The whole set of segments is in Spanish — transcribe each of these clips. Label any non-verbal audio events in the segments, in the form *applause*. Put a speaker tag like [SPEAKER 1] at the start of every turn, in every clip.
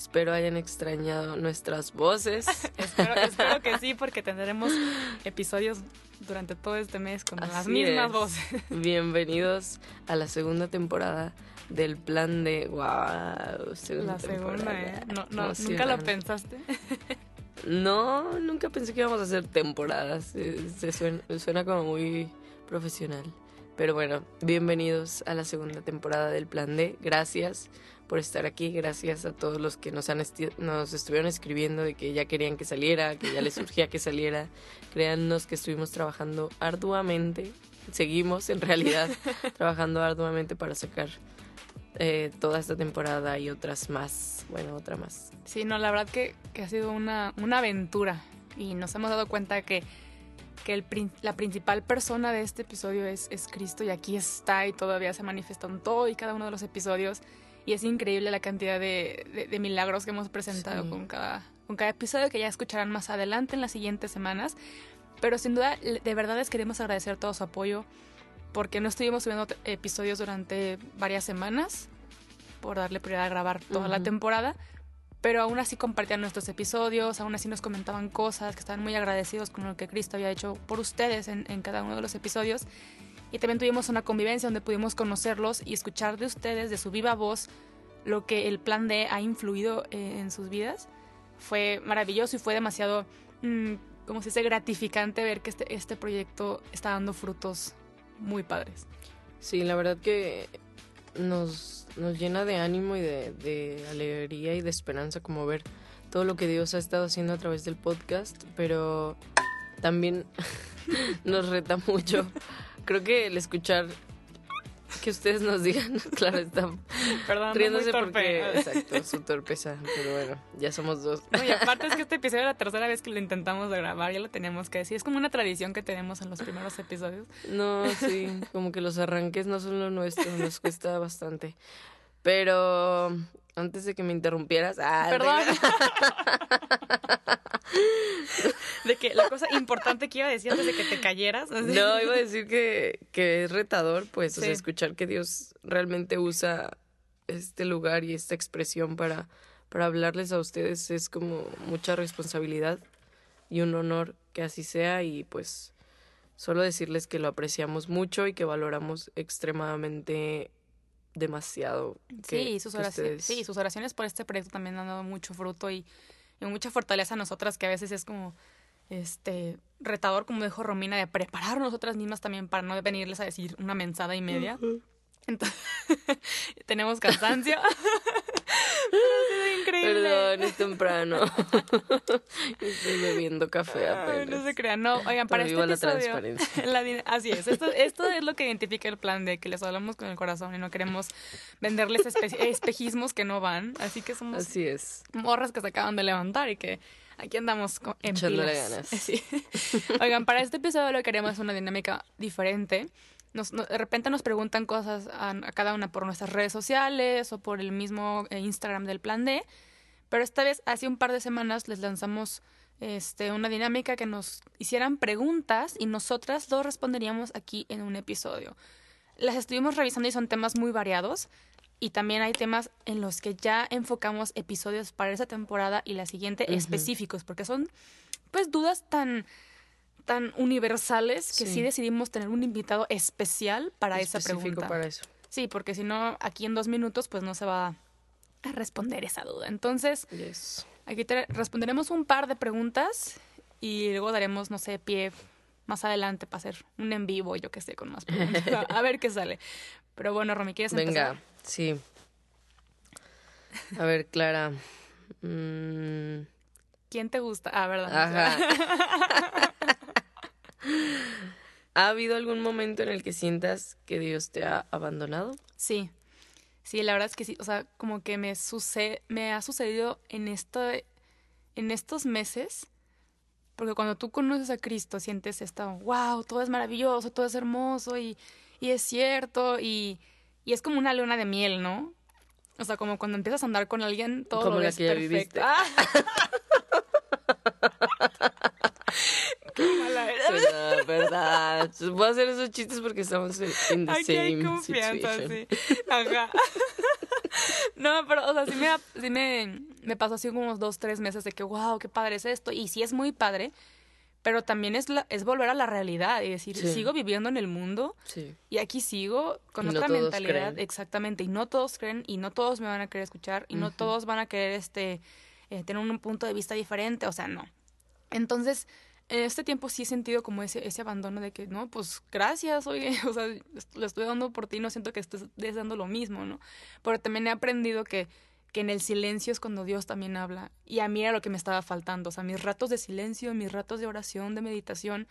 [SPEAKER 1] Espero hayan extrañado nuestras voces. *laughs*
[SPEAKER 2] espero, espero, que sí, *laughs* porque tendremos episodios durante todo este mes con las mismas voces.
[SPEAKER 1] Bienvenidos a la segunda temporada del plan de wow.
[SPEAKER 2] la segunda, ¿eh? No, no, ¿Nunca lo pensaste?
[SPEAKER 1] no, nunca pensé que íbamos a hacer temporadas. Se, suena, suena como muy profesional. Pero bueno, bienvenidos a la segunda temporada del Plan D. Gracias por estar aquí. Gracias a todos los que nos, han nos estuvieron escribiendo de que ya querían que saliera, que ya les surgía que saliera. Créannos que estuvimos trabajando arduamente. Seguimos en realidad *laughs* trabajando arduamente para sacar eh, toda esta temporada y otras más. Bueno, otra más.
[SPEAKER 2] Sí, no, la verdad que, que ha sido una, una aventura y nos hemos dado cuenta que que el, la principal persona de este episodio es, es, Cristo y aquí está y todavía se manifiesta en todo y cada uno de los episodios y es increíble la cantidad de, de, milagros que hemos presentado con, cada, con cada episodio que ya escucharán más adelante en las siguientes semanas. Pero sin duda, de verdad les queremos agradecer todo su apoyo porque no estuvimos subiendo episodios durante varias semanas por darle prioridad a grabar toda la temporada pero aún así compartían nuestros episodios, aún así nos comentaban cosas, que estaban muy agradecidos con lo que Cristo había hecho por ustedes en, cada uno de los episodios. Y también tuvimos una convivencia donde pudimos conocerlos y escuchar de ustedes, de su viva voz, lo que el plan D ha influido eh, en sus vidas. Fue maravilloso y fue demasiado, mm, como se dice, gratificante ver que este, este proyecto está dando frutos muy padres.
[SPEAKER 1] Sí, la verdad que nos nos llena de ánimo y de, de alegría y de esperanza como ver todo lo que Dios ha estado haciendo a través del podcast, pero también *laughs* nos reta mucho. Creo que el escuchar que ustedes nos digan, *laughs* claro, está
[SPEAKER 2] Perdón, riéndose porque
[SPEAKER 1] exacto, su torpeza, pero bueno, ya somos dos.
[SPEAKER 2] y aparte es que *laughs* este episodio es la tercera vez que lo intentamos de grabar, ya lo teníamos que decir, es como una tradición que tenemos en los primeros episodios.
[SPEAKER 1] No, sí, como que los arranques no son lo nuestro, nos cuesta bastante. Pero antes de que me interrumpieras, ah,
[SPEAKER 2] perdón. *laughs* de que la cosa importante que iba a decir antes de que te cayeras.
[SPEAKER 1] No, iba a decir que, que es retador, pues, o sea, escuchar que Dios realmente usa este lugar y esta expresión para, para hablarles a ustedes es como mucha responsabilidad y un honor que así sea y pues solo decirles que lo apreciamos mucho y que valoramos extremadamente demasiado.
[SPEAKER 2] sí, sus oraciones, sí, sus oraciones por este proyecto también han dado mucho fruto y, y, mucha fortaleza a nosotras que a veces es como este retador, como dijo Romina, de preparar nosotras mismas también para no venirles a decir una mensada y media. Entonces, *laughs* tenemos cansancio. *laughs* Increíble.
[SPEAKER 1] Perdón, es temprano. *laughs* Estoy bebiendo café apenas.
[SPEAKER 2] no se crean, no. Oigan, para este
[SPEAKER 1] la
[SPEAKER 2] episodio... *laughs* La así es. Esto, esto es lo que identifica el plan de que les hablamos con el corazón y no queremos venderles espejismos que no van. Así que somos...
[SPEAKER 1] Así es.
[SPEAKER 2] Morras que se acaban de levantar y que aquí andamos en
[SPEAKER 1] Echándole ganas. *laughs*
[SPEAKER 2] Sí. Oigan, para este episodio lo que queremos es una dinámica diferente nos, de repente nos preguntan cosas a, cada una por nuestras redes sociales o por el mismo eh, Instagram del Plan D, pero esta vez hace un par de semanas les lanzamos este, una dinámica que nos hicieran preguntas y nosotras dos responderíamos aquí en un episodio. Las estuvimos revisando y son temas muy variados y también hay temas en los que ya enfocamos episodios para esa temporada y la siguiente específicos, porque son pues dudas tan tan universales que sí. decidimos tener un invitado especial para esa pregunta.
[SPEAKER 1] para eso.
[SPEAKER 2] Sí, porque si no, aquí en dos minutos, pues no se va a responder esa duda. Entonces, aquí te responderemos un par de preguntas y luego daremos, no sé, pie más adelante para hacer un en vivo, yo qué sé, con más preguntas. *laughs* a ver qué sale. Pero bueno, Romy, ¿quieres
[SPEAKER 1] empezar? Venga, sí. A ver, Clara. Mm. *laughs*
[SPEAKER 2] ¿Quién te gusta? Ah, ¿verdad?
[SPEAKER 1] Ajá. *laughs* ¿Ha habido algún momento en el que sientas que Dios te ha abandonado?
[SPEAKER 2] Sí. Sí, la verdad es que sí. O sea, como que me, sucede, me ha sucedido en, esto, en estos meses, Porque cuando tú conoces a Cristo, sientes esto, wow, todo es maravilloso, todo es hermoso y, y es cierto. Y, y es como una luna de miel, ¿no? O sea, como cuando empiezas a andar con alguien, todo
[SPEAKER 1] Como
[SPEAKER 2] lo
[SPEAKER 1] la que ya viviste.
[SPEAKER 2] Ah. *laughs* Era.
[SPEAKER 1] Verdad, verdad. Voy a hacer esos chistes porque estamos en the
[SPEAKER 2] Aquí hay
[SPEAKER 1] same
[SPEAKER 2] confianza,
[SPEAKER 1] situation.
[SPEAKER 2] sí. Ajá. *laughs* No, pero, o sea, sí me, sí me, me pasó así como unos dos, tres meses de que, wow, qué padre es esto. Y sí es muy padre, pero también es, la, es volver a la realidad y decir,
[SPEAKER 1] Sí.
[SPEAKER 2] sigo viviendo en el mundo
[SPEAKER 1] Sí.
[SPEAKER 2] y aquí sigo con
[SPEAKER 1] Y no
[SPEAKER 2] otra mentalidad.
[SPEAKER 1] creen.
[SPEAKER 2] Exactamente. Y no todos creen y no todos me van a querer escuchar y no todos van a querer este, eh, tener un punto de vista diferente. O sea, no. Entonces, en este tiempo sí he sentido como ese, ese abandono de que, no, pues gracias, oye, *laughs* o sea, lo estoy dando por ti, no siento que estés deseando lo mismo, ¿no? Pero también he aprendido que, que en el silencio es cuando Dios también habla. Y a mí era lo que me estaba faltando, o sea, mis ratos de silencio, mis ratos de oración, de meditación,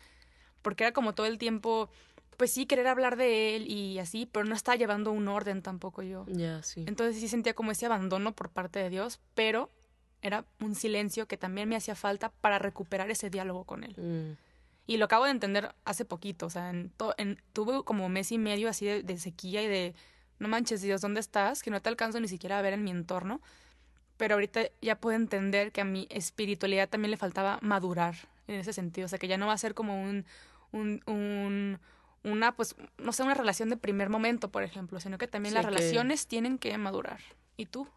[SPEAKER 2] porque era como todo el tiempo, pues sí, querer hablar de Él y así, pero no estaba llevando un orden tampoco yo.
[SPEAKER 1] Ya, sí.
[SPEAKER 2] Entonces sí sentía como ese abandono por parte de Dios, pero era un silencio que también me hacía falta para recuperar ese diálogo con Él.
[SPEAKER 1] Mm,
[SPEAKER 2] Y lo acabo de entender hace poquito, o sea, en tuve como mes y medio así de, de sequía y de, no manches Dios, ¿dónde estás? Que no te alcanzo ni siquiera a ver en mi entorno. Pero ahorita ya puedo entender que a mi espiritualidad también le faltaba madurar en ese sentido, o sea, que ya no va a ser como un, un, un una, pues, no sé, una relación de primer momento, por ejemplo, sino que también
[SPEAKER 1] Sí,
[SPEAKER 2] las
[SPEAKER 1] que-
[SPEAKER 2] relaciones tienen que madurar. ¿Y tú?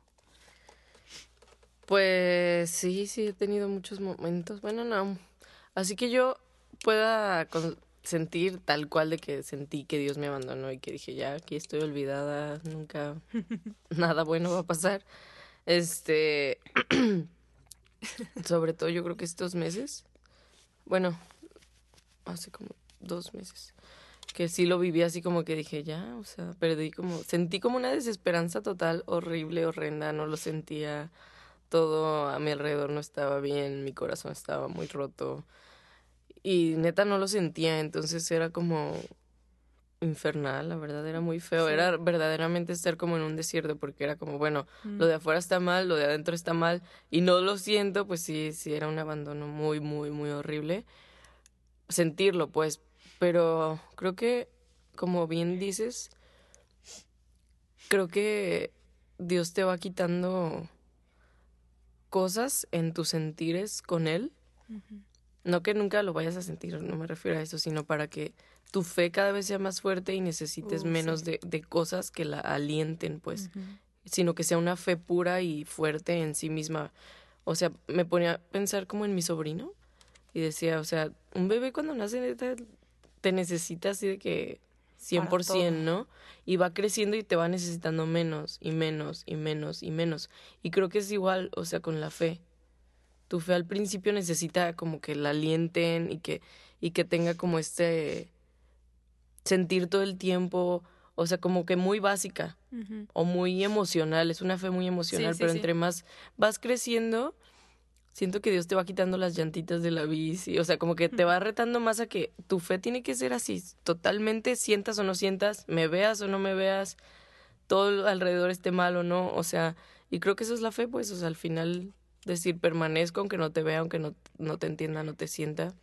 [SPEAKER 1] Pues sí, sí, he tenido muchos momentos. Bueno, no. Así que yo pueda sentir tal cual de que sentí que Dios me abandonó y que dije, ya, aquí estoy olvidada, nunca *laughs* nada bueno va a pasar. Este, *clears throat* sobre todo yo creo que estos meses, bueno, hace como dos meses, que sí lo viví así como que dije, ya, o sea, perdí como, sentí como una desesperanza total, horrible, horrenda, no lo sentía todo a mi alrededor no estaba bien, mi corazón estaba muy roto y neta no lo sentía, entonces era como infernal, la verdad era muy feo,
[SPEAKER 2] Sí.
[SPEAKER 1] era verdaderamente estar como en un desierto porque era como, bueno, lo de afuera está mal, lo de adentro está mal y no lo siento, pues sí, sí era un abandono muy, muy, muy horrible sentirlo, pues, pero creo que, como bien dices, creo que Dios te va quitando cosas en tus sentires con Él. No que nunca lo vayas a sentir, no me refiero a eso, sino para que tu fe cada vez sea más fuerte y necesites
[SPEAKER 2] Uh,
[SPEAKER 1] menos
[SPEAKER 2] sí.
[SPEAKER 1] de, de cosas que la alienten, pues sino que sea una fe pura y fuerte en sí misma. O sea, me ponía a pensar como en mi sobrino y decía, o sea, un bebé cuando nace te necesita así de que 100%,
[SPEAKER 2] todo.
[SPEAKER 1] ¿no? Y va creciendo y te va necesitando menos y menos y menos y menos. Y creo que es igual, o sea, con la fe. Tu fe al principio necesita como que la alienten y que, y que tenga como este sentir todo el tiempo, o sea, como que muy básica o muy emocional, es una fe muy emocional,
[SPEAKER 2] Sí, sí,
[SPEAKER 1] pero
[SPEAKER 2] sí.
[SPEAKER 1] entre más vas creciendo, siento que Dios te va quitando las llantitas de la bici, o sea, como que te va retando más a que tu fe tiene que ser así, totalmente sientas o no sientas, me veas o no me veas, todo alrededor esté mal o no, o sea, y creo que eso es la fe, pues, o sea, al final decir permanezco aunque no te vea, aunque no, no te entienda, no te sienta.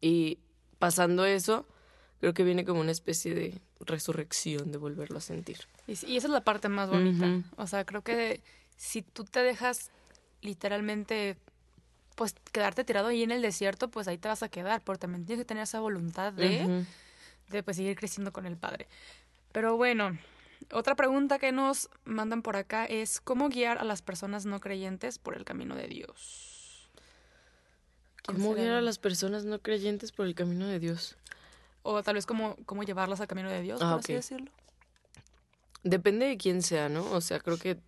[SPEAKER 1] Y pasando eso, creo que viene como una especie de resurrección de volverlo a sentir.
[SPEAKER 2] Y, esa es la parte más bonita. O sea, creo que si tú te dejas literalmente, pues quedarte tirado ahí en el desierto, pues ahí te vas a quedar, pero también tienes que tener esa voluntad de, de pues, seguir creciendo con el Padre. Pero bueno, otra pregunta que nos mandan por acá es, ¿cómo guiar a las personas no creyentes por el camino de Dios? ¿Quién
[SPEAKER 1] ¿Cómo guiar a las personas no creyentes por el camino de Dios?
[SPEAKER 2] O tal vez cómo, cómo llevarlas al camino de Dios,
[SPEAKER 1] Ah,
[SPEAKER 2] por así decirlo.
[SPEAKER 1] Depende de quién sea, ¿no? O sea, creo que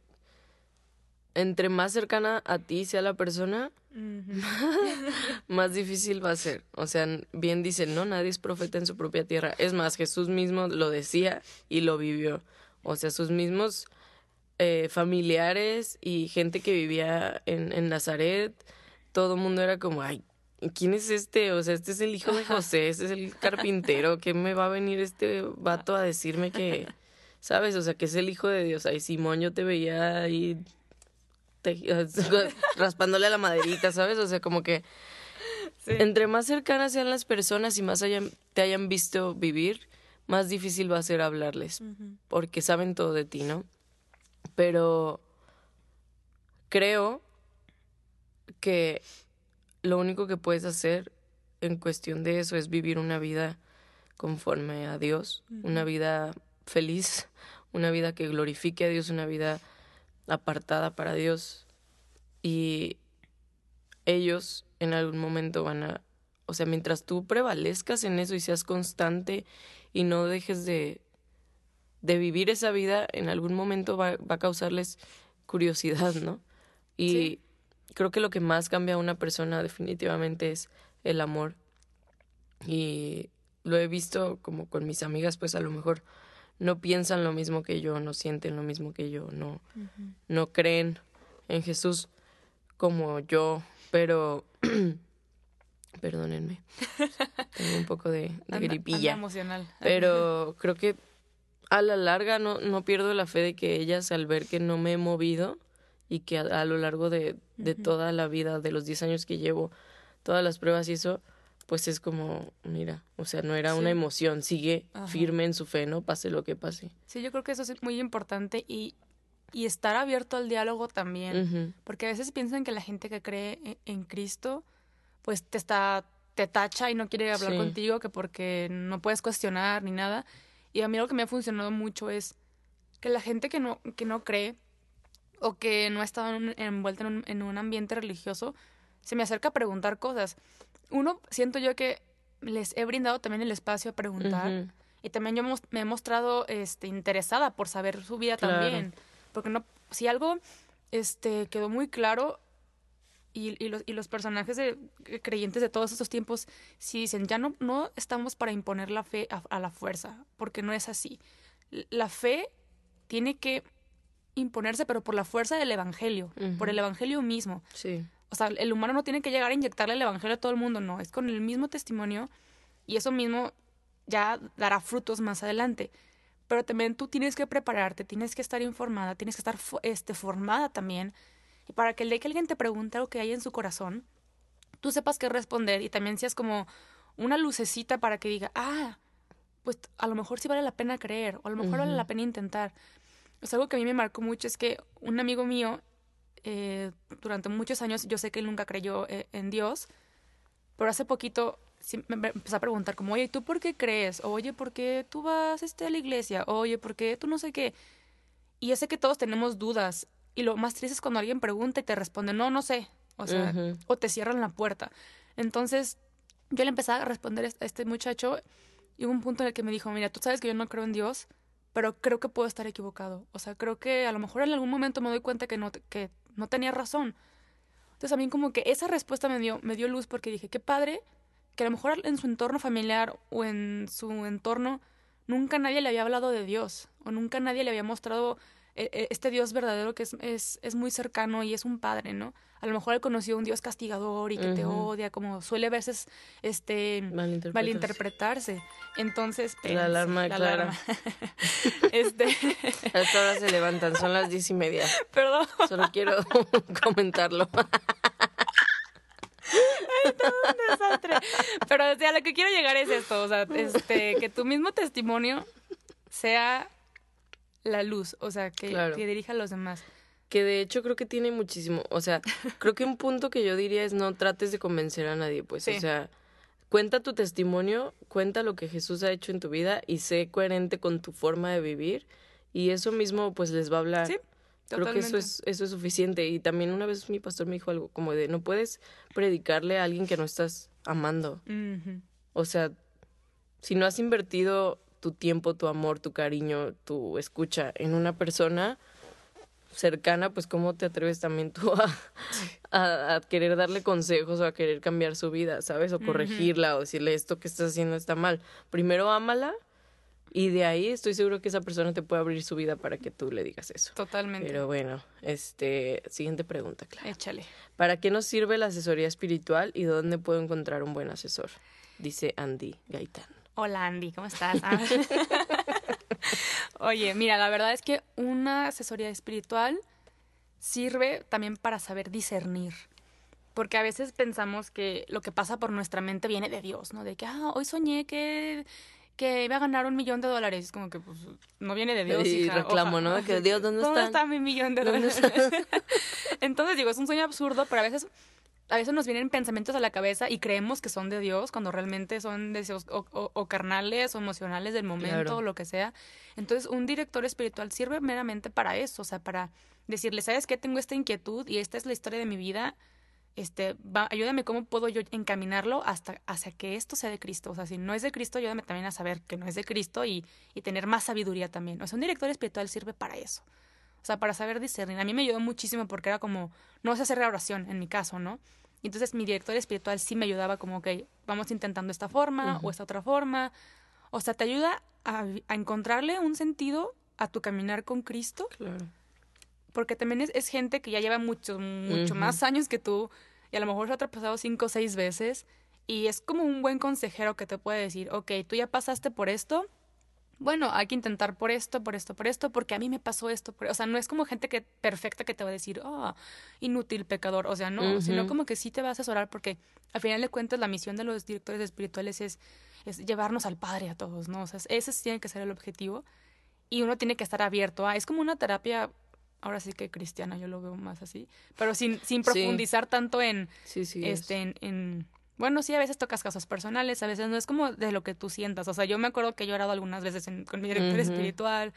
[SPEAKER 1] entre más cercana a ti sea la persona, *laughs* más difícil va a ser. O sea, bien dicen, no, nadie es profeta en su propia tierra. Es más, Jesús mismo lo decía y lo vivió. O sea, sus mismos eh, familiares y gente que vivía en, en Nazaret, todo el mundo era como, ay, ¿quién es este? O sea, este es el hijo de José, este es el carpintero, ¿qué me va a venir este vato a decirme que, sabes? O sea, que es el hijo de Dios. Ay, Simón, yo te veía ahí *laughs* raspándole a la maderita, ¿sabes? O sea, como que Entre más cercanas sean las personas y más hayan, te hayan visto vivir, más difícil va a ser hablarles, porque saben todo de ti, ¿no? Pero creo que lo único que puedes hacer en cuestión de eso es vivir una vida conforme a Dios, una vida feliz, una vida que glorifique a Dios, una vida apartada para Dios. Y ellos en algún momento van a, o sea, mientras tú prevalezcas en eso y seas constante y no dejes de, de vivir esa vida, en algún momento va, va a causarles curiosidad, ¿no? Y creo que lo que más cambia a una persona definitivamente es el amor. Y lo he visto como con mis amigas, pues a lo mejor no piensan lo mismo que yo, no sienten lo mismo que yo, no, no creen en Jesús como yo, pero *clears throat* perdónenme, *laughs* tengo un poco de, gripilla,
[SPEAKER 2] emocional.
[SPEAKER 1] pero *laughs* creo que a la larga no, no pierdo la fe de que ellas al ver que no me he movido y que a, lo largo de, de toda la vida, de los 10 años que llevo, todas las pruebas y eso, pues es como, mira, o sea, no era una emoción, sigue firme en su fe, ¿no? Pase lo que pase.
[SPEAKER 2] Sí, yo creo que eso es muy importante y, y estar abierto al diálogo también, porque a veces piensan que la gente que cree e, en, Cristo, pues te está, te tacha y no quiere hablar contigo, que porque no puedes cuestionar ni nada. Y a mí lo que me ha funcionado mucho es que la gente que no, que no cree o que no ha estado envuelta en un, en un ambiente religioso, se me acerca a preguntar cosas uno, siento yo que les he brindado también el espacio a preguntar. Y también yo me he mostrado este, interesada por saber su vida también. Porque no, si algo este, quedó muy claro y, y, los, y los personajes de, creyentes de todos estos tiempos sí dicen, ya no, no estamos para imponer la fe a, la fuerza, porque no es así. La fe tiene que imponerse, pero por la fuerza del Evangelio, por el Evangelio mismo.
[SPEAKER 1] Sí.
[SPEAKER 2] O sea, el humano no tiene que llegar a inyectarle el evangelio a todo el mundo, no, es con el mismo testimonio y eso mismo ya dará frutos más adelante. Pero también tú tienes que prepararte, tienes que estar informada, tienes que estar este, formada también. Y para que el día que alguien te pregunte lo que hay en su corazón, tú sepas qué responder y también seas como una lucecita para que diga, ah, pues a lo mejor sí vale la pena creer o a lo mejor vale la pena intentar. Es algo que a mí me marcó mucho, es que un amigo mío eh, durante muchos años yo sé que él nunca creyó eh, en Dios, pero hace poquito me empezó a preguntar como, oye, ¿tú por qué crees? Oye, ¿por qué tú vas este, a la iglesia? Oye, ¿por qué tú no sé qué? Y yo sé que todos tenemos dudas y lo más triste es cuando alguien pregunta y te responde, no, no sé, o sea, o te cierran la puerta. Entonces, yo le empecé a responder a este muchacho y hubo un punto en el que me dijo, mira, tú sabes que yo no creo en Dios, pero creo que puedo estar equivocado. O sea, creo que a lo mejor en algún momento me doy cuenta que no, que no tenía razón. Entonces a mí como que esa respuesta me dio, me dio luz porque dije, qué padre que a lo mejor en su entorno familiar o en su entorno nunca nadie le había hablado de Dios o nunca nadie le había mostrado este Dios verdadero que es, es, es, muy cercano y es un padre, ¿no? A lo mejor él conoció un Dios castigador y que te odia, como suele a veces este, malinterpretarse. Entonces,
[SPEAKER 1] la alarma, la Alarma. *laughs* este... A esta hora se levantan, son las diez y media.
[SPEAKER 2] Perdón.
[SPEAKER 1] Solo quiero *laughs* comentarlo.
[SPEAKER 2] Ay, todo un desastre. Pero o sea, lo que quiero llegar es esto, o sea, este, que tu mismo testimonio sea la luz, o sea, que, que dirija a los demás.
[SPEAKER 1] Que de hecho creo que tiene muchísimo, o sea, *laughs* creo que un punto que yo diría es no trates de convencer a nadie, pues, o sea, cuenta tu testimonio, cuenta lo que Jesús ha hecho en tu vida y sé coherente con tu forma de vivir y eso mismo pues les va a hablar. Sí. Creo que eso es, eso es suficiente. Y también una vez mi pastor me dijo algo como de no puedes predicarle a alguien que no estás amando. O sea, si no has invertido tu tiempo, tu amor, tu cariño, tu escucha en una persona cercana, pues cómo te atreves también tú a, a, querer darle consejos o a querer cambiar su vida, ¿sabes? O corregirla o decirle esto que estás haciendo está mal. Primero ámala y de ahí estoy seguro que esa persona te puede abrir su vida para que tú le digas eso.
[SPEAKER 2] Totalmente.
[SPEAKER 1] Pero bueno, este, siguiente pregunta, claro.
[SPEAKER 2] Échale.
[SPEAKER 1] ¿Para qué nos sirve la asesoría espiritual y dónde puedo encontrar un buen asesor? Dice Andy Gaitán.
[SPEAKER 2] Hola Andy, ¿cómo estás? Ah. *laughs* Oye, mira, la verdad es que una asesoría espiritual sirve también para saber discernir. Porque a veces pensamos que lo que pasa por nuestra mente viene de Dios, ¿no? De que, ah, hoy soñé que, que iba a ganar un millón de dólares. Como que, pues, no viene de Dios.
[SPEAKER 1] Y
[SPEAKER 2] hija.
[SPEAKER 1] reclamo,
[SPEAKER 2] Oja-
[SPEAKER 1] ¿no? Que Dios, ¿dónde
[SPEAKER 2] ¿Dónde
[SPEAKER 1] está?
[SPEAKER 2] está mi millón de
[SPEAKER 1] ¿Dónde
[SPEAKER 2] dólares? *laughs* Entonces, digo, es un sueño absurdo, pero a veces, a veces nos vienen pensamientos a la cabeza y creemos que son de Dios cuando realmente son deseos o, o- o carnales o emocionales del momento
[SPEAKER 1] Claro.
[SPEAKER 2] o lo que sea. Entonces, un director espiritual sirve meramente para eso, o sea, para decirle, ¿sabes qué? Tengo esta inquietud y esta es la historia de mi vida. Este, va, ayúdame cómo puedo yo encaminarlo hasta hacia que esto sea de Cristo. O sea, si no es de Cristo, ayúdame también a saber que no es de Cristo y, y tener más sabiduría también. O sea, un director espiritual sirve para eso. O sea, para saber discernir. A mí me ayudó muchísimo porque era como, no sé hacer la oración en mi caso, ¿no? Entonces mi director espiritual sí me ayudaba como, ok, vamos intentando esta forma o esta otra forma. O sea, te ayuda a, a encontrarle un sentido a tu caminar con Cristo
[SPEAKER 1] Claro.
[SPEAKER 2] porque también es, es gente que ya lleva mucho, mucho más años que tú y a lo mejor se ha tropezado cinco o seis veces y es como un buen consejero que te puede decir, ok, tú ya pasaste por esto, bueno, hay que intentar por esto, por esto, por esto, porque a mí me pasó esto. por-". O sea, no es como gente que perfecta que te va a decir, ah, inútil pecador. O sea, no, sino como que sí te va a asesorar porque al final de cuentas la misión de los directores espirituales es, es llevarnos al Padre a todos, ¿no? O sea, ese tiene que ser el objetivo y uno tiene que estar abierto a, es como una terapia, ahora sí que cristiana, yo lo veo más así, pero sin, sin
[SPEAKER 1] Sí.
[SPEAKER 2] profundizar tanto en,
[SPEAKER 1] Sí, sí. es.
[SPEAKER 2] este, en, en- bueno, sí, a veces tocas casos personales, a veces no es como de lo que tú sientas. O sea, yo me acuerdo que he llorado algunas veces en- con mi director espiritual,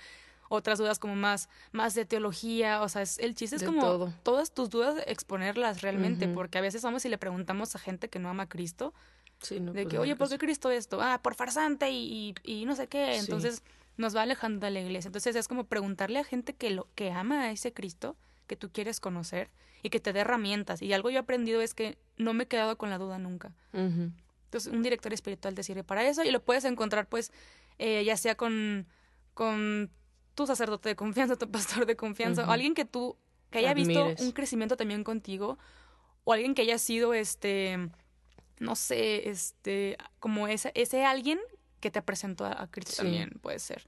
[SPEAKER 2] otras dudas como más, más de teología. O sea, es, el chiste es
[SPEAKER 1] De
[SPEAKER 2] como
[SPEAKER 1] todo.
[SPEAKER 2] todas tus dudas exponerlas realmente, porque a veces vamos y le preguntamos a gente que no ama a Cristo,
[SPEAKER 1] Sí, no,
[SPEAKER 2] de
[SPEAKER 1] pues
[SPEAKER 2] que, oye, ¿por
[SPEAKER 1] pues,
[SPEAKER 2] qué Cristo esto? Ah, por farsante y, y, y no sé qué.
[SPEAKER 1] Sí.
[SPEAKER 2] Entonces nos va alejando de la iglesia. Entonces es como preguntarle a gente que, lo, que ama a ese Cristo que tú quieres conocer y que te dé herramientas. Y algo yo he aprendido es que no me he quedado con la duda nunca. Entonces, un director espiritual te sirve para eso y lo puedes encontrar, pues, eh, ya sea con, con tu sacerdote de confianza, tu pastor de confianza, o alguien que tú, que haya visto un crecimiento también contigo, o alguien que haya sido, este, no sé, este, como ese, ese alguien que te presentó a, a Cristo
[SPEAKER 1] Sí.
[SPEAKER 2] también, puede ser.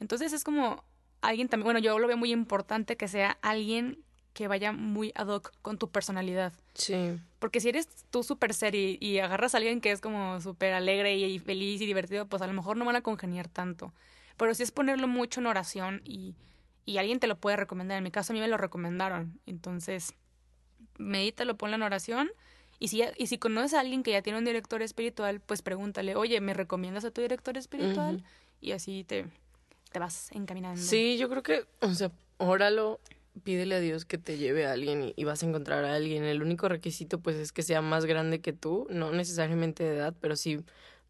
[SPEAKER 2] Entonces, es como alguien también, bueno, yo lo veo muy importante que sea alguien que vaya muy ad hoc con tu personalidad.
[SPEAKER 1] Sí.
[SPEAKER 2] Porque si eres tú súper serio y, agarras a alguien que es como súper alegre y, y feliz y divertido, pues a lo mejor no van a congeniar tanto. Pero si es ponerlo mucho en oración y, y alguien te lo puede recomendar. En mi caso a mí me lo recomendaron. Entonces, medítalo, ponlo en oración. Y si, ya- y si conoces a alguien que ya tiene un director espiritual, pues pregúntale, oye, ¿me recomiendas a tu director espiritual? Y así te, te vas encaminando.
[SPEAKER 1] Sí, yo creo que, o sea, óralo, pídele a Dios que te lleve a alguien y, y vas a encontrar a alguien. El único requisito, pues, es que sea más grande que tú, no necesariamente de edad, pero sí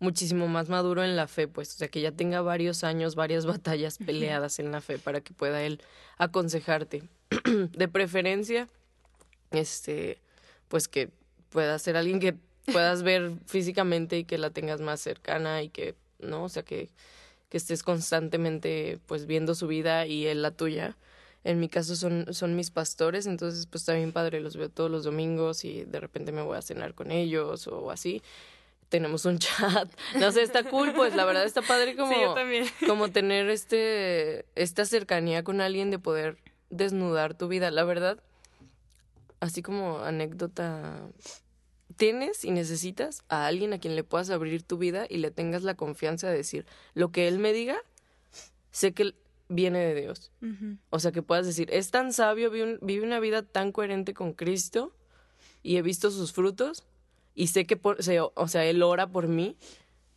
[SPEAKER 1] muchísimo más maduro en la fe, pues, o sea, que ya tenga varios años, varias *laughs* batallas peleadas en la fe para que pueda él aconsejarte. *clears throat* de preferencia, este, pues que pueda ser alguien que puedas ver físicamente y que la tengas más cercana y que, ¿no? O sea, que, que estés constantemente pues viendo su vida y él la tuya. En mi caso son, son mis pastores, entonces pues está bien padre, los veo todos los domingos y de repente me voy a cenar con ellos o así. Tenemos un *laughs* chat. No sé, está cool, pues la verdad está padre como,
[SPEAKER 2] Sí, yo también. *laughs*
[SPEAKER 1] como tener este, esta cercanía con alguien de poder desnudar tu vida. La verdad, así como anécdota, tienes y necesitas a alguien a quien le puedas abrir tu vida y le tengas la confianza de decir, lo que él me diga, sé que viene de Dios. O sea, que puedas decir, es tan sabio, vive, un- vive una vida tan coherente con Cristo y he visto sus frutos y sé que, por, se- o sea, Él ora por mí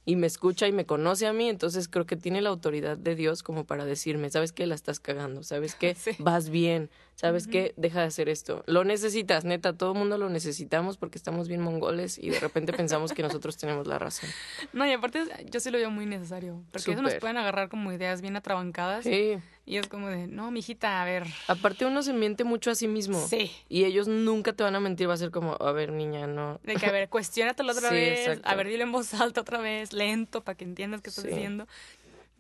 [SPEAKER 1] y me escucha y me conoce a mí, entonces creo que tiene la autoridad de Dios como para decirme, ¿sabes qué? La estás cagando, ¿sabes? *laughs*
[SPEAKER 2] Sí.
[SPEAKER 1] Vas bien, ¿sabes qué? Deja de hacer esto. Lo necesitas, neta, todo el mundo lo necesitamos porque estamos bien mongoles y de repente pensamos que nosotros tenemos la razón. *laughs*
[SPEAKER 2] No, y aparte yo sí lo veo muy necesario. Porque eso nos pueden agarrar como ideas bien atrabancadas.
[SPEAKER 1] Sí.
[SPEAKER 2] Y es como de, no, mijita, a ver.
[SPEAKER 1] Aparte uno se miente mucho a sí mismo.
[SPEAKER 2] Sí.
[SPEAKER 1] Y ellos nunca te van a mentir, va a ser como, a ver, niña, no.
[SPEAKER 2] De que, a ver, cuestiónatelo otra *laughs*
[SPEAKER 1] Sí,
[SPEAKER 2] vez.
[SPEAKER 1] exacto.
[SPEAKER 2] A ver, dile en voz alta otra vez, lento, para que entiendas qué estás
[SPEAKER 1] Sí.
[SPEAKER 2] diciendo.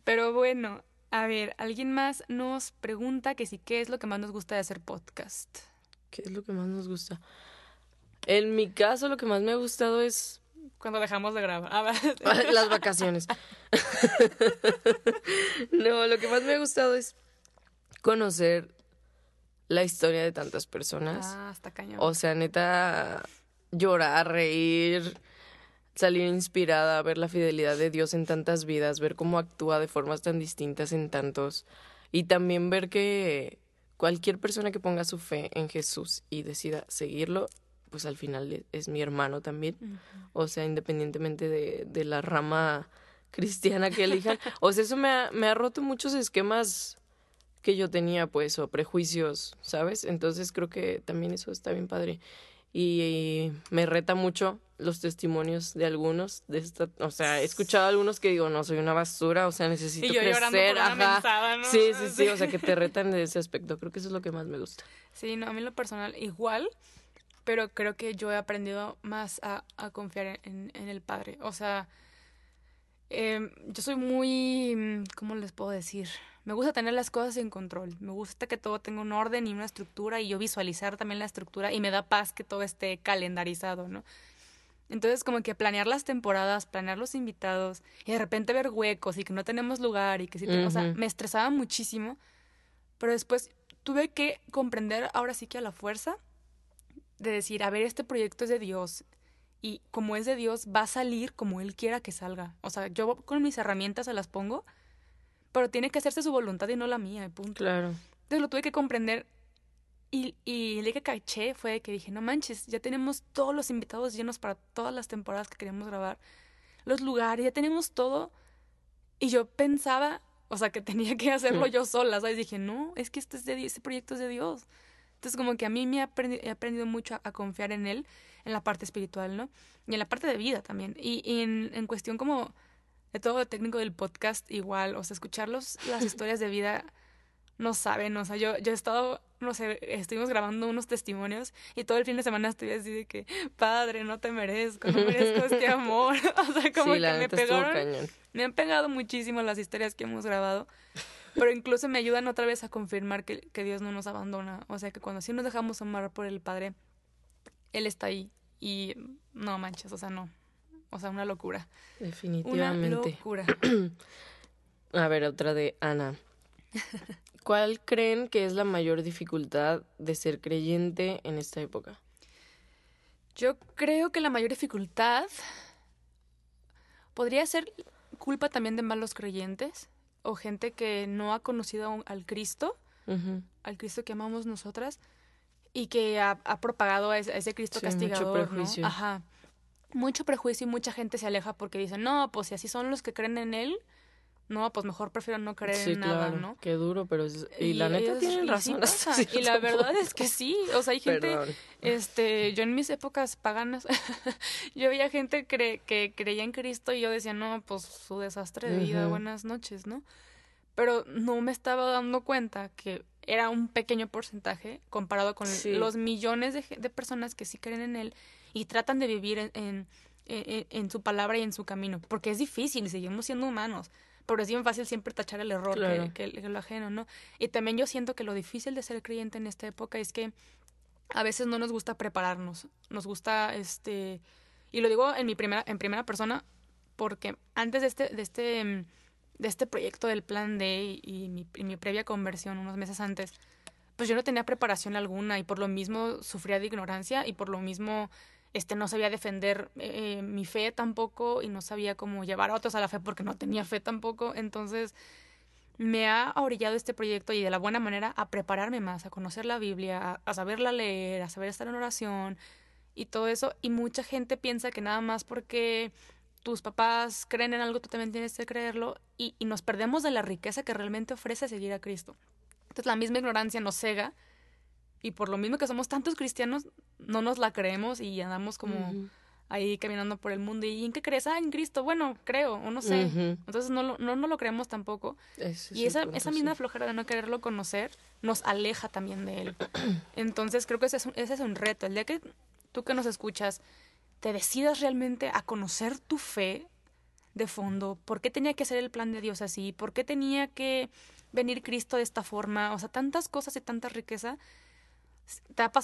[SPEAKER 2] Pero bueno, a ver, alguien más nos pregunta que sí, ¿qué es lo que más nos gusta de hacer podcast?
[SPEAKER 1] ¿Qué es lo que más nos gusta? En mi caso, lo que más me ha gustado es
[SPEAKER 2] Cuando dejamos de grabar. Ah, va. *laughs*
[SPEAKER 1] las vacaciones. *laughs* no, lo que más me ha gustado es conocer la historia de tantas personas.
[SPEAKER 2] Ah, está cañón.
[SPEAKER 1] O sea, neta, llorar, reír, salir inspirada, ver la fidelidad de Dios en tantas vidas, ver cómo actúa de formas tan distintas en tantos y también ver que cualquier persona que ponga su fe en Jesús y decida seguirlo, pues al final es mi hermano también. O sea, independientemente de, de, la rama cristiana que elijan. *laughs* o sea, eso me ha, me ha roto muchos esquemas que yo tenía, pues, o prejuicios, ¿sabes? Entonces creo que también eso está bien padre. Y me reta mucho los testimonios de algunos de esta, o sea, he escuchado algunos que digo, no, soy una basura, o sea, necesito y yo crecer, ajá. ¿no? Sí, sí, sí, o sea, que te retan de ese aspecto. Creo que eso es lo que más me gusta.
[SPEAKER 2] Sí, no, a mí lo personal igual, pero creo que yo he aprendido más a, a confiar en, en, el Padre. O sea, eh, yo soy muy, ¿cómo les puedo decir? Me gusta tener las cosas en control. Me gusta que todo tenga un orden y una estructura y yo visualizar también la estructura y me da paz que todo esté calendarizado, ¿no? Entonces, como que planear las temporadas, planear los invitados y de repente ver huecos y que no tenemos lugar y que sí, o sea, me estresaba muchísimo. Pero después tuve que comprender ahora sí que a la fuerza de decir, a ver, este proyecto es de Dios y como es de Dios va a salir como Él quiera que salga. O sea, yo con mis herramientas se las pongo pero tiene que hacerse su voluntad y no la mía, punto. Claro. Entonces lo tuve que comprender y, y el que caché fue que dije, no manches, ya tenemos todos los invitados llenos para todas las temporadas que queríamos grabar, los lugares, ya tenemos todo. Y yo pensaba, o sea, que *laughs* tenía que hacerlo yo sola, ¿sabes? dije, no, es que este, es de, este proyecto es de Dios. Entonces, como que a mí me ha he aprendido mucho a, confiar en Él, en la parte espiritual, ¿no? Y en la parte de vida también. Y, y en, en cuestión como de todo lo técnico del podcast igual, o sea, escuchar las *laughs* historias de vida no saben, o sea, yo, yo he estado, no sé, estuvimos grabando unos testimonios y todo el fin de semana estoy así de que, padre, no te merezco, no merezco este *laughs* amor, *laughs* o sea, como que me pegaron, me han pegado muchísimo las historias que hemos grabado, pero incluso me ayudan otra vez a confirmar que, que Dios no nos abandona, o sea, que cuando sí nos dejamos amar por el Padre, Él está ahí y no manches, o sea, no, o sea, una locura. Definitivamente.
[SPEAKER 1] Una locura. *clears throat* A ver, otra de Ana. *laughs* ¿Cuál creen que es la mayor dificultad de ser creyente en esta época?
[SPEAKER 2] Yo creo que la mayor dificultad podría ser culpa también de malos creyentes o gente que no ha conocido al Cristo, al Cristo que amamos nosotras, y que ha, propagado a ese, Cristo castigador. Mucho Ajá mucho prejuicio y mucha gente se aleja porque dicen, no, pues si así son los que creen en él, no, pues mejor prefiero no creer en nada, ¿no?
[SPEAKER 1] Qué duro, pero y, la neta tienen razón. *laughs*
[SPEAKER 2] y la verdad es que sí, o sea, hay gente, este, yo en mis épocas paganas, *laughs* yo veía gente que creía en Cristo y yo decía, no, pues su desastre de vida, buenas noches, ¿no? Pero no me estaba dando cuenta que era un pequeño porcentaje comparado con los millones de, de personas que sí creen en él y tratan de vivir en, en, en, su palabra y en su camino, porque es difícil seguimos siendo humanos, pero es bien fácil siempre tachar el error que, que, lo ajeno, ¿no? Y también yo siento que lo difícil de ser creyente en esta época es que a veces no nos gusta prepararnos, nos gusta, este, y lo digo en mi primera, en primera persona, porque antes de este, de este, de este proyecto del plan D y, mi, previa conversión unos meses antes, pues yo no tenía preparación alguna y por lo mismo sufría de ignorancia y por lo mismo este, no sabía defender eh, mi fe tampoco y no sabía cómo llevar a otros a la fe porque no tenía fe tampoco. Entonces me ha orillado este proyecto y de la buena manera a prepararme más, a conocer la Biblia, a, saberla leer, a saber estar en oración y todo eso. Y mucha gente piensa que nada más porque tus papás creen en algo, tú también tienes que creerlo y, y nos perdemos de la riqueza que realmente ofrece seguir a Cristo. Entonces la misma ignorancia nos cega y por lo mismo que somos tantos cristianos, no nos la creemos y andamos como ahí caminando por el mundo. ¿Y en qué crees? Ah, en Cristo. Bueno, creo, o no sé. Entonces no lo, no, no lo creemos tampoco. y esa, esa misma flojera de no quererlo conocer nos aleja también de él. *clears throat* Entonces creo que ese es, un, ese es un reto. El día que tú que nos escuchas te decidas realmente a conocer tu fe de fondo, por qué tenía que ser el plan de Dios así, por qué tenía que venir Cristo de esta forma, o sea, tantas cosas y tanta riqueza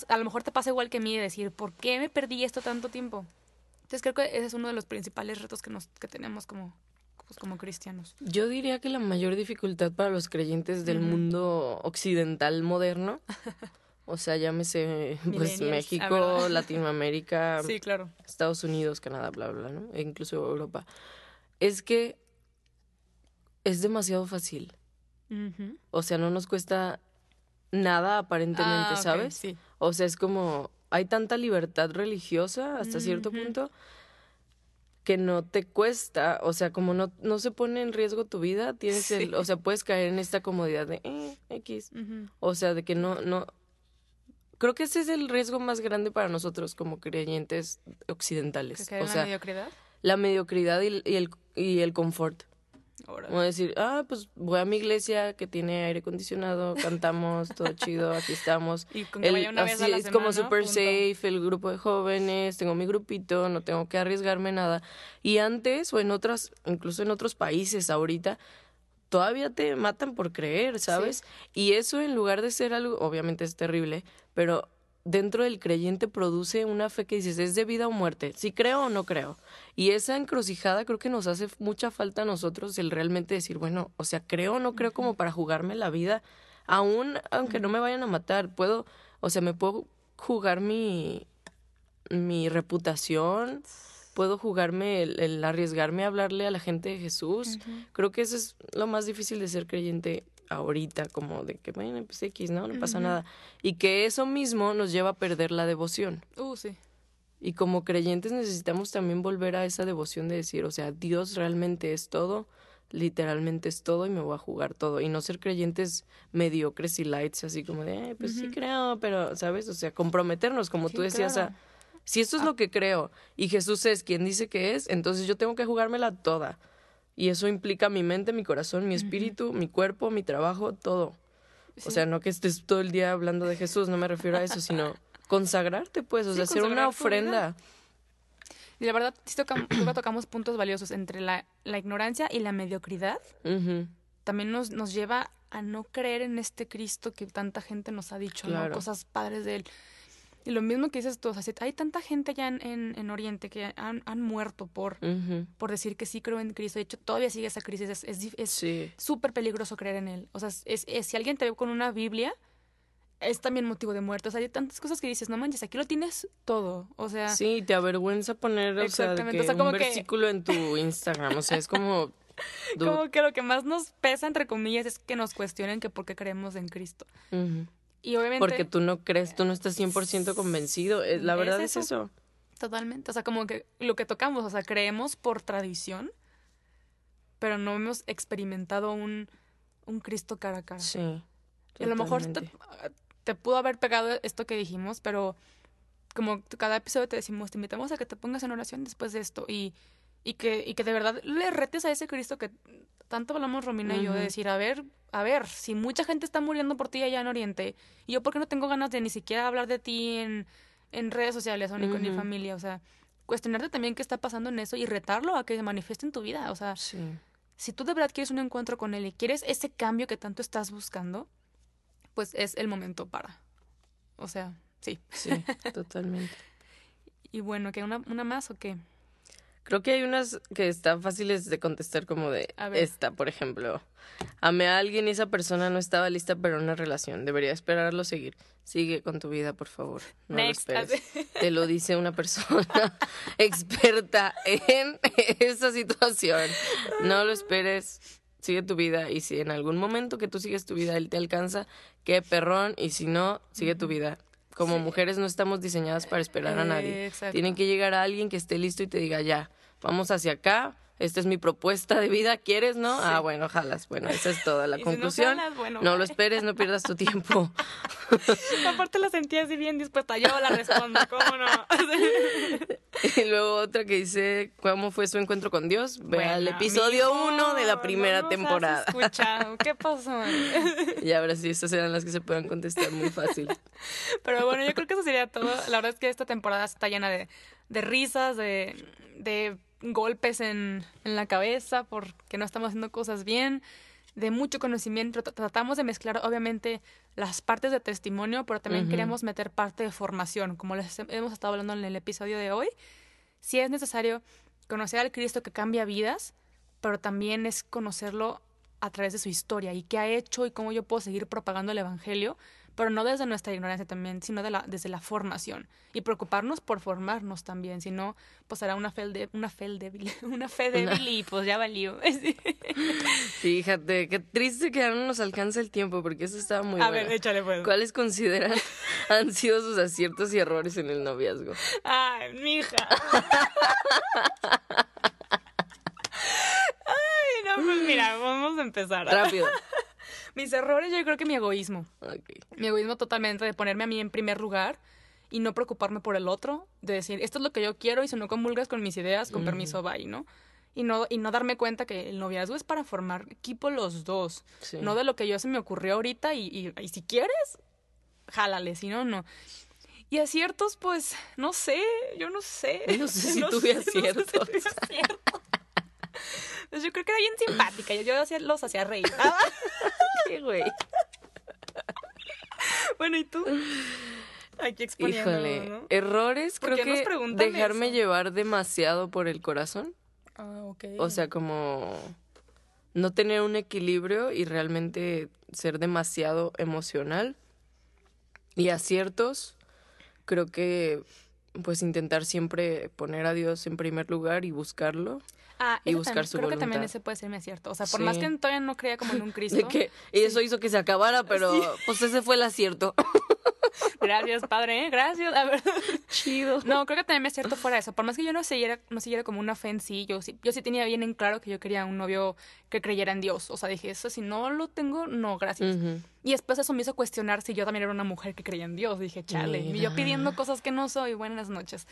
[SPEAKER 2] a lo mejor te pasa igual que a mí de decir, ¿por qué me perdí esto tanto tiempo? Entonces creo que ese es uno de los principales retos que, nos, que tenemos como, pues, como cristianos.
[SPEAKER 1] Yo diría que la mayor dificultad para los creyentes del mundo occidental moderno, *laughs* O sea, llámese *laughs* pues
[SPEAKER 2] ah,
[SPEAKER 1] México. *laughs* Latinoamérica,
[SPEAKER 2] Sí, claro.
[SPEAKER 1] Estados Unidos, Canadá, bla, bla, ¿no? E incluso Europa. Es que es demasiado fácil. O sea, no nos cuesta nada aparentemente,
[SPEAKER 2] Ah,
[SPEAKER 1] ¿sabes?
[SPEAKER 2] Sí.
[SPEAKER 1] O sea, es como hay tanta libertad religiosa hasta cierto punto que no te cuesta, o sea, como no, no se pone en riesgo tu vida, tienes el, o sea, puedes caer en esta comodidad de eh, X. O sea, de que no, no. Creo que ese es el riesgo más grande para nosotros como creyentes
[SPEAKER 2] ¿Que
[SPEAKER 1] occidentales.
[SPEAKER 2] caer
[SPEAKER 1] O
[SPEAKER 2] en la
[SPEAKER 1] sea,
[SPEAKER 2] mediocridad?
[SPEAKER 1] la mediocridad y, el- y el, y el confort.
[SPEAKER 2] Órale.
[SPEAKER 1] Como decir, ah, pues voy a mi iglesia que tiene aire acondicionado, *laughs* cantamos, todo chido, aquí estamos.
[SPEAKER 2] Y con que
[SPEAKER 1] El-
[SPEAKER 2] vaya una vez a la
[SPEAKER 1] es como
[SPEAKER 2] semana,
[SPEAKER 1] super
[SPEAKER 2] punto.
[SPEAKER 1] safe, el grupo de jóvenes, tengo mi grupito, no tengo que arriesgarme nada. Y antes, o en otras, incluso en otros países ahorita, todavía te matan por creer, ¿sabes? Y eso en lugar de ser algo, obviamente es terrible, pero dentro del creyente produce una fe que dices, es de vida o muerte, si creo o no creo. Y esa encrucijada creo que nos hace mucha falta a nosotros el realmente decir, bueno, o sea, creo o no creo como para jugarme la vida, aún aunque no me vayan a matar, puedo, o sea, me puedo jugar mi, mi reputación, puedo jugarme el, el arriesgarme a hablarle a la gente de Jesús. Creo que eso es lo más difícil de ser creyente ahorita, como de que, bueno, pues X, ¿no? No pasa nada. Y que eso mismo nos lleva a perder la devoción.
[SPEAKER 2] Uh, sí.
[SPEAKER 1] Y como creyentes necesitamos también volver a esa devoción de decir, o sea, Dios realmente es todo, literalmente es todo y me voy a jugar todo. Y no ser creyentes mediocres y lights, así como de, "Eh, pues sí creo, pero, ¿sabes? O sea, comprometernos, como
[SPEAKER 2] Sí,
[SPEAKER 1] tú decías,
[SPEAKER 2] claro.
[SPEAKER 1] a, si esto es
[SPEAKER 2] Ah.
[SPEAKER 1] lo que creo y Jesús es quien dice que es, entonces yo tengo que jugármela toda. Y eso implica mi mente, mi corazón, mi espíritu, mi cuerpo, mi trabajo, todo. O sea, no que estés todo el día hablando de Jesús, no me refiero a eso, sino consagrarte, pues, o
[SPEAKER 2] Sí,
[SPEAKER 1] sea, hacer una ofrenda.
[SPEAKER 2] Y la verdad, sí tocam- creo que tocamos puntos valiosos entre la, la ignorancia y la mediocridad. También nos, nos lleva a no creer en este Cristo que tanta gente nos ha dicho, ¿no? Cosas padres de él. Y lo mismo que dices tú, o sea, si hay tanta gente allá en, en, en Oriente que han, han muerto por, por decir que sí creo en Cristo. De hecho, todavía sigue esa crisis. Es es dif- es
[SPEAKER 1] Sí,
[SPEAKER 2] súper peligroso creer en Él. O sea, es, es- si alguien te ve con una Biblia, es también motivo de muerte. O sea, hay tantas cosas que dices, no manches, aquí lo tienes todo. O sea,
[SPEAKER 1] sí, te avergüenza poner, o sea, que
[SPEAKER 2] o sea,
[SPEAKER 1] un
[SPEAKER 2] como que-
[SPEAKER 1] versículo en tu Instagram, o sea, es como... *laughs*
[SPEAKER 2] como que lo que más nos pesa, entre comillas, es que nos cuestionen que por qué creemos en Cristo.
[SPEAKER 1] ujú.
[SPEAKER 2] Y obviamente...
[SPEAKER 1] Porque tú no crees, tú no estás 100% convencido. eh, La
[SPEAKER 2] ¿Es
[SPEAKER 1] verdad es
[SPEAKER 2] eso?
[SPEAKER 1] eso.
[SPEAKER 2] Totalmente. O sea, como que lo que tocamos, o sea, creemos por tradición, pero no hemos experimentado un, un Cristo cara a cara.
[SPEAKER 1] Sí.
[SPEAKER 2] Y a lo mejor te, te pudo haber pegado esto que dijimos, pero como cada episodio te decimos, te invitamos a que te pongas en oración después de esto y, y, que, y que de verdad le retes a ese Cristo que tanto hablamos Romina y yo de decir, a ver, a ver, si mucha gente está muriendo por ti allá en Oriente, y yo por qué no tengo ganas de ni siquiera hablar de ti en, en redes sociales o ni con mi familia, o sea, cuestionarte también qué está pasando en eso y retarlo a que se manifieste en tu vida, o sea,
[SPEAKER 1] Sí.
[SPEAKER 2] si tú de verdad quieres un encuentro con él y quieres ese cambio que tanto estás buscando, pues es el momento para. O sea, sí.
[SPEAKER 1] Sí, *laughs* totalmente.
[SPEAKER 2] Y bueno, ¿qué? ¿Una, una más o qué?
[SPEAKER 1] Creo que hay unas que están fáciles de contestar como de
[SPEAKER 2] A ver.
[SPEAKER 1] esta, por ejemplo. Amé a alguien y esa persona no estaba lista para una relación. Debería esperarlo seguir. Sigue con tu vida, por favor. No
[SPEAKER 2] Next.
[SPEAKER 1] lo esperes. Te lo dice una persona *laughs* experta en *laughs* esa situación. No lo esperes. Sigue tu vida y si en algún momento que tú sigues tu vida él te alcanza, qué perrón y si no, sigue tu vida. Como
[SPEAKER 2] Sí.
[SPEAKER 1] mujeres no estamos diseñadas para esperar a nadie.
[SPEAKER 2] Eh, exacto.
[SPEAKER 1] Tienen que llegar a alguien que esté listo y te diga, ya, vamos hacia acá, esta es mi propuesta de vida, ¿quieres, no? Ah, bueno, jalas. Bueno, esa es toda la *laughs*
[SPEAKER 2] Y si no
[SPEAKER 1] conclusión.
[SPEAKER 2] jalas, bueno,
[SPEAKER 1] no lo esperes, no pierdas tu tiempo. *laughs*
[SPEAKER 2] Aparte la sentía así bien dispuesta. Yo la respondo, ¿cómo no? *laughs*
[SPEAKER 1] y luego otra que dice, ¿cómo fue su encuentro con Dios? Ve al
[SPEAKER 2] Bueno,
[SPEAKER 1] episodio
[SPEAKER 2] mijo,
[SPEAKER 1] uno de la primera temporada.
[SPEAKER 2] escuchado. ¿Qué pasó?
[SPEAKER 1] y ahora sí, estas eran las que se puedan contestar muy fácil.
[SPEAKER 2] Pero bueno, yo creo que eso sería todo. La verdad es que esta temporada está llena de, de risas, de, de golpes en, en la cabeza porque no estamos haciendo cosas bien, de mucho conocimiento. Tra- Tratamos de mezclar, obviamente, las partes de testimonio, pero también
[SPEAKER 1] Ujú.
[SPEAKER 2] queríamos meter parte de formación, como les hemos estado hablando en el episodio de hoy. Sí es necesario conocer al Cristo que cambia vidas, pero también es conocerlo a través de su historia y qué ha hecho y cómo yo puedo seguir propagando el Evangelio pero no desde nuestra ignorancia también, sino de la, desde la formación. Y preocuparnos por formarnos también, si no, pues será *laughs* una fe, de, una fe débil, una fe débil y pues ya valió. *laughs*
[SPEAKER 1] Fíjate, qué triste que ya no nos alcanza el tiempo, porque eso estaba muy
[SPEAKER 2] A ver, échale pues.
[SPEAKER 1] ¿Cuáles consideran *laughs* han sido sus aciertos y errores en el noviazgo?
[SPEAKER 2] Ay, mija. Ay, no, pues mira, vamos a empezar.
[SPEAKER 1] Rápido.
[SPEAKER 2] Mis errores, yo creo que mi egoísmo. Mi egoísmo totalmente de ponerme a mí en primer lugar y no preocuparme por el otro, de decir, esto es lo que yo quiero y si no comulgas con mis ideas, con permiso, bye, ¿no? Y no, y no darme cuenta que el noviazgo es para formar equipo los dos,
[SPEAKER 1] Sí.
[SPEAKER 2] no de lo que yo se me ocurrió ahorita y, y, y si quieres, jálale, si no, no. Y aciertos, pues, no sé, yo no sé.
[SPEAKER 1] No sé *laughs* si tuve
[SPEAKER 2] no sé si
[SPEAKER 1] aciertos.
[SPEAKER 2] tuve aciertos. Pues yo creo que era bien simpática, yo, yo hacía- los hacía reír. *laughs*
[SPEAKER 1] ¿Qué, güey? *laughs*
[SPEAKER 2] bueno, ¿y tú? Aquí
[SPEAKER 1] Híjole.
[SPEAKER 2] ¿no?
[SPEAKER 1] Errores,
[SPEAKER 2] ¿Por
[SPEAKER 1] creo que dejarme
[SPEAKER 2] eso?
[SPEAKER 1] llevar demasiado por el corazón.
[SPEAKER 2] Ah, ok.
[SPEAKER 1] O sea, como no tener un equilibrio y realmente ser demasiado emocional. Y aciertos, creo que pues intentar siempre poner a Dios en primer lugar y buscarlo.
[SPEAKER 2] Ah,
[SPEAKER 1] y buscar
[SPEAKER 2] también-
[SPEAKER 1] su
[SPEAKER 2] Creo que también ese puede ser mi acierto. O sea, por
[SPEAKER 1] Sí.
[SPEAKER 2] más que todavía no creía como en un *laughs* Cristo.
[SPEAKER 1] De que, eso hizo que se acabara, pero pues ese fue el acierto. *laughs*
[SPEAKER 2] Gracias, padre, ¿eh? gracias. A ver.
[SPEAKER 1] Chido.
[SPEAKER 2] No, creo que también me acierto fuera eso. Por más que yo no siguiera, no siguiera como una fe en sí, yo sí, yo sí tenía bien en claro que yo quería un novio que creyera en Dios. O sea, dije, eso si no lo tengo, no, gracias. Y después eso me hizo cuestionar si yo también era una mujer que creía en Dios. Dije, chale, y yo pidiendo cosas que no soy. Buenas noches.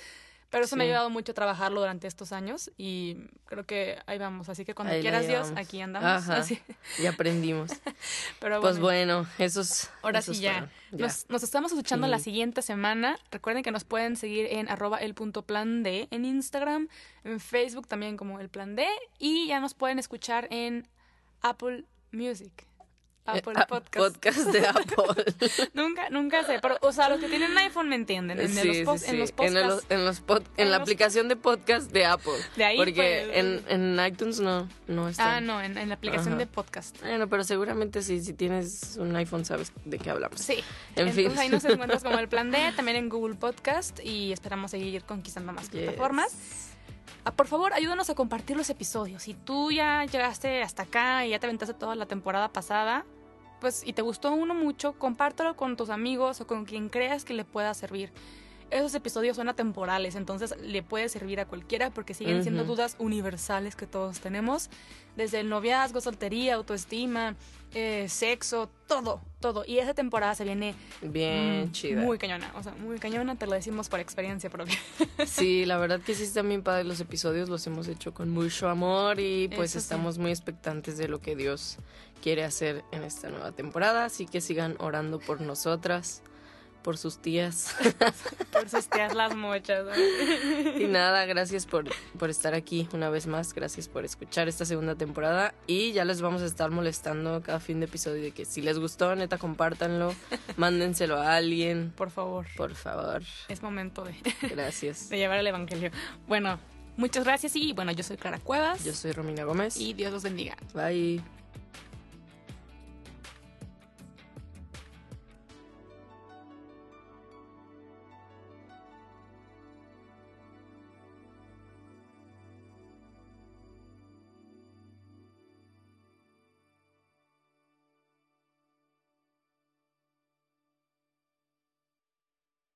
[SPEAKER 2] Pero eso me ha ayudado mucho a trabajarlo durante estos años y creo que ahí vamos. Así que cuando
[SPEAKER 1] Ahí
[SPEAKER 2] quieras Dios, aquí andamos.
[SPEAKER 1] Ajá.
[SPEAKER 2] Así.
[SPEAKER 1] Y aprendimos. *laughs*
[SPEAKER 2] Pero
[SPEAKER 1] Pues
[SPEAKER 2] bueno,
[SPEAKER 1] esos.
[SPEAKER 2] ahora
[SPEAKER 1] esos
[SPEAKER 2] sí ya.
[SPEAKER 1] fueron. Ya.
[SPEAKER 2] Nos, nos estamos escuchando la siguiente semana. Recuerden que nos pueden seguir en arroba el punto plan D en Instagram, en Facebook también como el plan D y ya nos pueden escuchar en Apple Music. Apple
[SPEAKER 1] Eh, ah,
[SPEAKER 2] Podcast.
[SPEAKER 1] Podcast de *laughs* Apple.
[SPEAKER 2] nunca, nunca sé, pero o sea, los que tienen iPhone me entienden. En,
[SPEAKER 1] Sí,
[SPEAKER 2] los,
[SPEAKER 1] sí,
[SPEAKER 2] en los
[SPEAKER 1] En,
[SPEAKER 2] podcasts.
[SPEAKER 1] el- en los pod- en
[SPEAKER 2] En
[SPEAKER 1] la aplicación de podcast de Apple.
[SPEAKER 2] De ahí,
[SPEAKER 1] Porque
[SPEAKER 2] pues.
[SPEAKER 1] en, en iTunes no, no está.
[SPEAKER 2] Ah, no, en, en la aplicación
[SPEAKER 1] Ajá.
[SPEAKER 2] de podcast.
[SPEAKER 1] Bueno, pero seguramente sí, si tienes un iPhone sabes de qué hablamos.
[SPEAKER 2] Sí.
[SPEAKER 1] En
[SPEAKER 2] Entonces
[SPEAKER 1] fin.
[SPEAKER 2] ahí nos *laughs* encuentras como el plan D, también en Google Podcast y esperamos seguir conquistando más
[SPEAKER 1] Yes.
[SPEAKER 2] plataformas. Ah, por favor, ayúdanos a compartir los episodios. Si tú ya llegaste hasta acá y ya te aventaste toda la temporada pasada, pues y te gustó uno mucho, compártelo con tus amigos o con quien creas que le pueda servir. Esos episodios son atemporales, entonces le puede servir a cualquiera porque siguen siendo dudas universales que todos tenemos, desde el noviazgo, soltería, autoestima, eh, sexo, todo, todo. Y esa temporada se viene
[SPEAKER 1] Bien
[SPEAKER 2] mm,
[SPEAKER 1] chida.
[SPEAKER 2] muy cañona, o sea, muy cañona, te lo decimos por experiencia propia. *laughs*
[SPEAKER 1] Sí, la verdad que sí están bien padres los episodios, los hemos hecho con mucho amor y pues
[SPEAKER 2] Eso sí.
[SPEAKER 1] estamos muy expectantes de lo que Dios quiere hacer en esta nueva temporada, así que sigan orando por nosotras, por sus tías. *laughs*
[SPEAKER 2] por sus tías las mochas.
[SPEAKER 1] y nada, gracias por, por estar aquí una vez más, gracias por escuchar esta segunda temporada y ya les vamos a estar molestando cada fin de episodio de que si les gustó, neta, compártanlo, mándenselo a alguien,
[SPEAKER 2] Por favor,
[SPEAKER 1] por favor.
[SPEAKER 2] es momento de,
[SPEAKER 1] Gracias.
[SPEAKER 2] de llevar el evangelio. Bueno, muchas gracias y bueno, yo soy Clara Cuevas
[SPEAKER 1] Yo soy Romina Gómez.
[SPEAKER 2] y Dios los bendiga.
[SPEAKER 1] Bye.